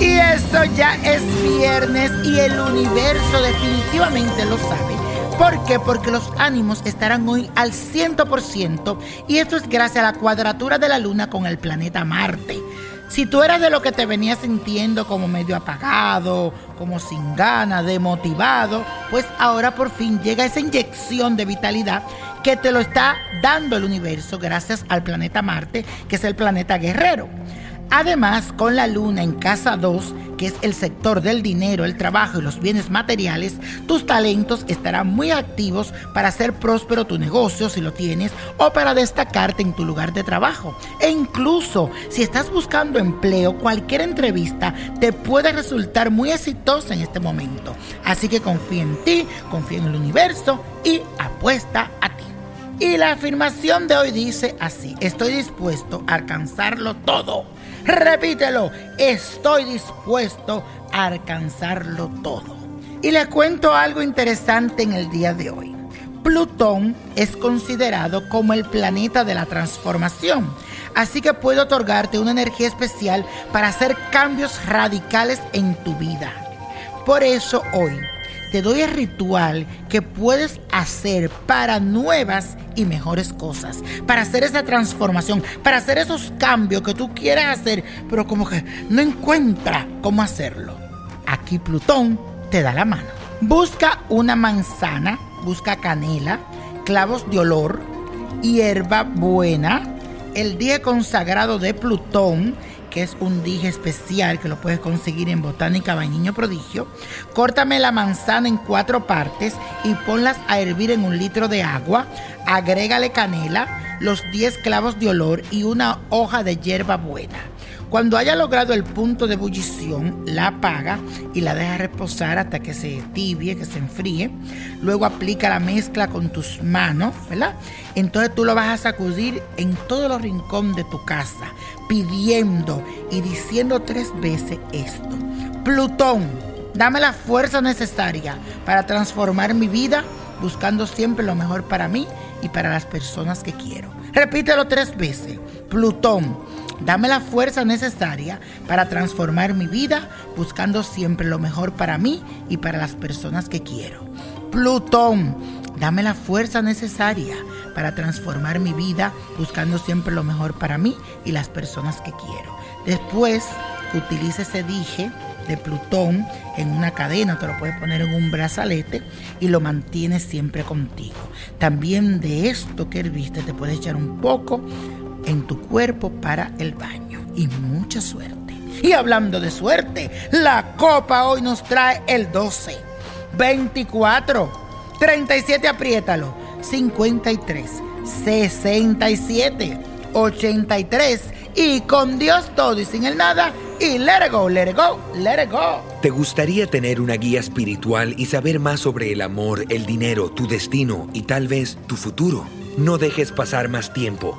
Y eso ya es viernes y el universo definitivamente lo sabe. ¿Por qué? Porque los ánimos estarán hoy al 100% y esto es gracias a la cuadratura de la luna con el planeta Marte. Si tú eras de lo que te venías sintiendo como medio apagado, como sin ganas, demotivado, pues ahora por fin llega esa inyección de vitalidad que te lo está dando el universo gracias al planeta Marte, que es el planeta guerrero. Además, con la luna en casa 2, que es el sector del dinero, el trabajo y los bienes materiales, tus talentos estarán muy activos para hacer próspero tu negocio si lo tienes o para destacarte en tu lugar de trabajo. E incluso si estás buscando empleo, cualquier entrevista te puede resultar muy exitosa en este momento. Así que confía en ti, confía en el universo y apuesta a ti. Y la afirmación de hoy dice así, estoy dispuesto a alcanzarlo todo. Repítelo, estoy dispuesto a alcanzarlo todo. Y le cuento algo interesante en el día de hoy. Plutón es considerado como el planeta de la transformación, así que puede otorgarte una energía especial para hacer cambios radicales en tu vida. Por eso hoy te doy el ritual que puedes hacer para nuevas y mejores cosas, para hacer esa transformación, para hacer esos cambios que tú quieres hacer, pero como que no encuentra cómo hacerlo. Aquí Plutón te da la mano. Busca una manzana, busca canela, clavos de olor, hierba buena, el día consagrado de Plutón, que es un dije especial que lo puedes conseguir en Botánica Bañiño Prodigio. Córtame la manzana en cuatro partes y ponlas a hervir en un litro de agua. Agrégale canela, los 10 clavos de olor y una hoja de hierba buena. Cuando haya logrado el punto de ebullición, la apaga y la deja reposar hasta que se tibie, que se enfríe. Luego aplica la mezcla con tus manos, ¿verdad? Entonces tú lo vas a sacudir en todos los rincones de tu casa, pidiendo y diciendo tres veces esto. Plutón, dame la fuerza necesaria para transformar mi vida, buscando siempre lo mejor para mí y para las personas que quiero. Repítelo tres veces. Plutón, dame la fuerza necesaria para transformar mi vida, buscando siempre lo mejor para mí y para las personas que quiero. Plutón, dame la fuerza necesaria para transformar mi vida, buscando siempre lo mejor para mí y las personas que quiero. Después, utiliza ese dije de Plutón en una cadena, te lo puedes poner en un brazalete y lo mantienes siempre contigo. También de esto que herviste te puedes echar un poco en tu cuerpo para el baño y mucha suerte. Y hablando de suerte, la copa hoy nos trae el 12, 24, 37, apriétalo, 53, 67, 83 y con Dios todo y sin el nada y let it go, let it go, let it go. ¿Te gustaría tener una guía espiritual y saber más sobre el amor, el dinero, tu destino y tal vez tu futuro? No dejes pasar más tiempo.